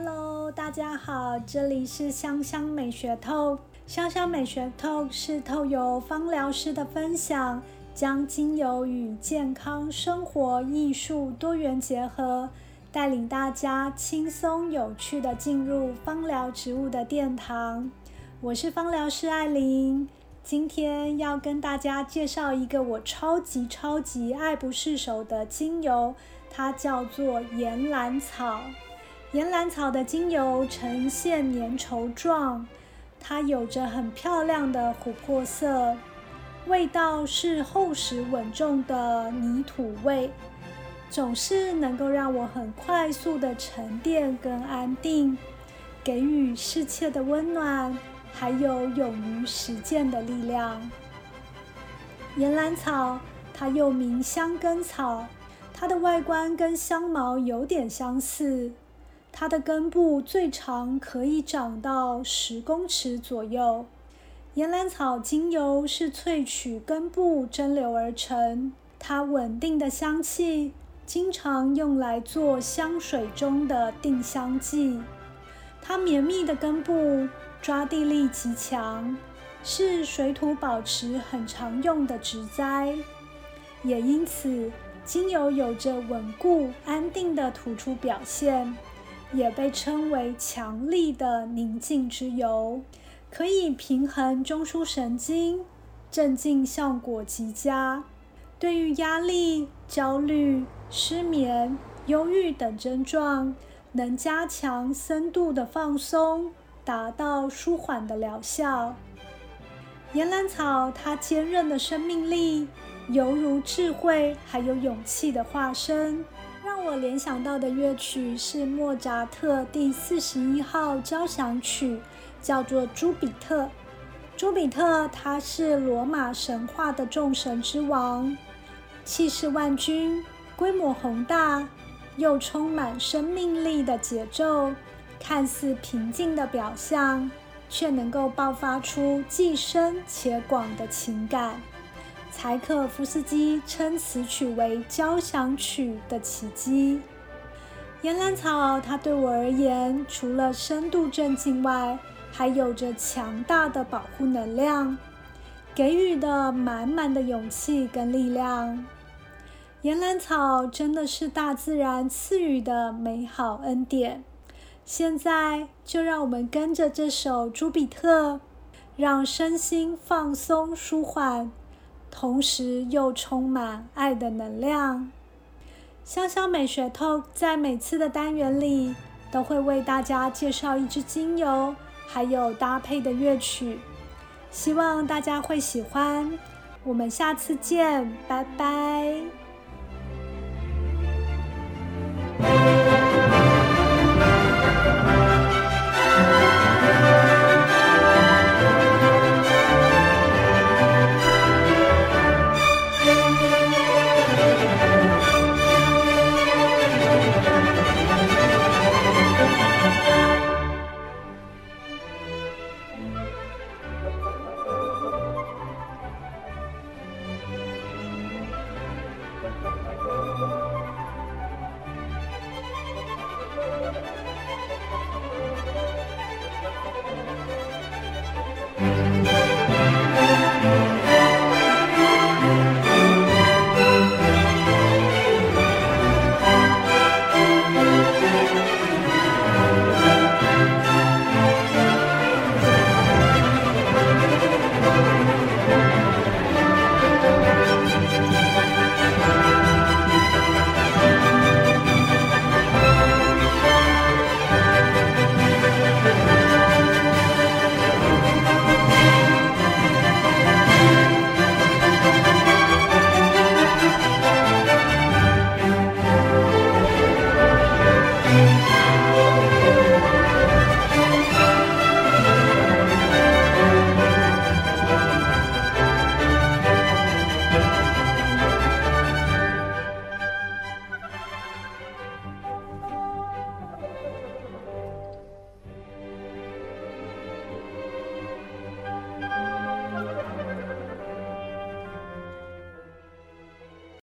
Hello，大家好，这里是香香美学透。香香美学透是透由芳疗师的分享，将精油与健康生活、艺术多元结合，带领大家轻松有趣的进入芳疗植物的殿堂。我是芳疗师艾琳，今天要跟大家介绍一个我超级超级爱不释手的精油，它叫做岩兰草。岩兰草的精油呈现粘稠状，它有着很漂亮的琥珀色，味道是厚实稳重的泥土味，总是能够让我很快速的沉淀跟安定，给予世切的温暖。还有勇于实践的力量。岩兰草，它又名香根草，它的外观跟香茅有点相似。它的根部最长可以长到十公尺左右。岩兰草精油是萃取根部蒸馏而成，它稳定的香气经常用来做香水中的定香剂。它绵密的根部。抓地力极强，是水土保持很常用的植栽，也因此精油有着稳固安定的突出表现，也被称为强力的宁静之油，可以平衡中枢神经，镇静效果极佳。对于压力、焦虑、失眠、忧郁等症状，能加强深度的放松。达到舒缓的疗效。岩兰草，它坚韧的生命力，犹如智慧还有勇气的化身。让我联想到的乐曲是莫扎特第四十一号交响曲，叫做《朱比特》。朱比特他是罗马神话的众神之王，气势万钧，规模宏大，又充满生命力的节奏。看似平静的表象，却能够爆发出既深且广的情感。柴可夫斯基称此曲为交响曲的奇迹。岩兰草，它对我而言，除了深度镇静外，还有着强大的保护能量，给予的满满的勇气跟力量。岩兰草真的是大自然赐予的美好恩典。现在就让我们跟着这首《朱比特》，让身心放松舒缓，同时又充满爱的能量。香香美学透在每次的单元里都会为大家介绍一支精油，还有搭配的乐曲，希望大家会喜欢。我们下次见，拜拜。